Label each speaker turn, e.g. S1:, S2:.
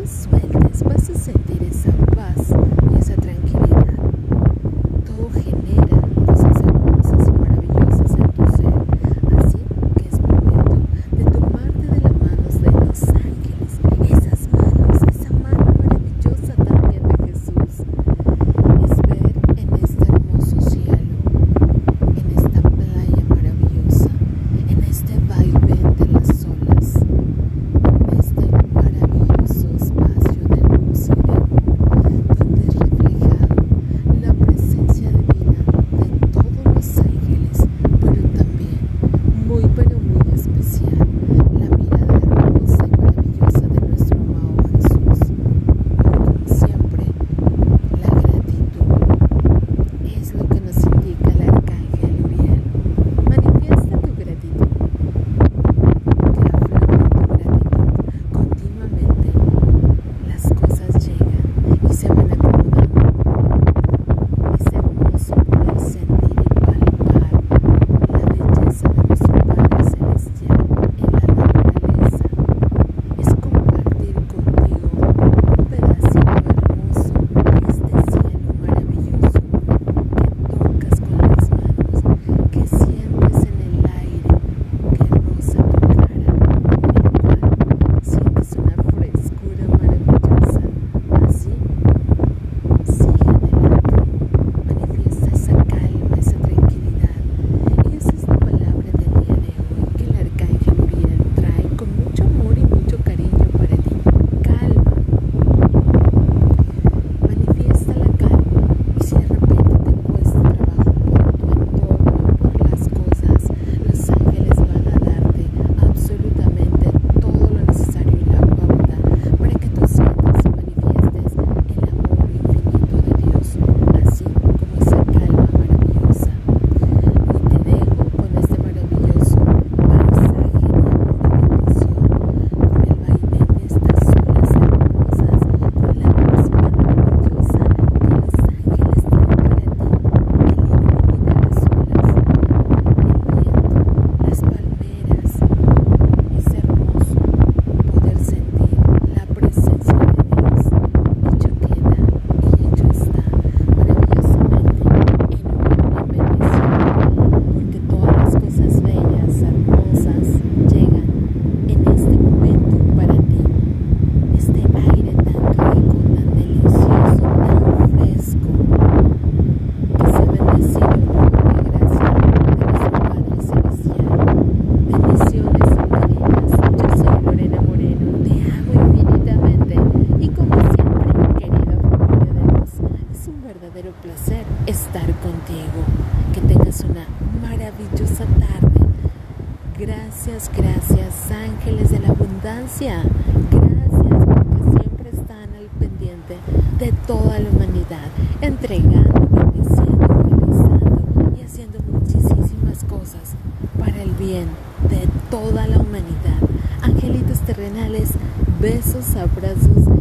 S1: will placer estar contigo. Que tengas una maravillosa tarde. Gracias, gracias ángeles de la abundancia. Gracias porque siempre están al pendiente de toda la humanidad, entregando, bendiciendo, realizando y haciendo muchísimas cosas para el bien de toda la humanidad. Angelitos terrenales, besos, abrazos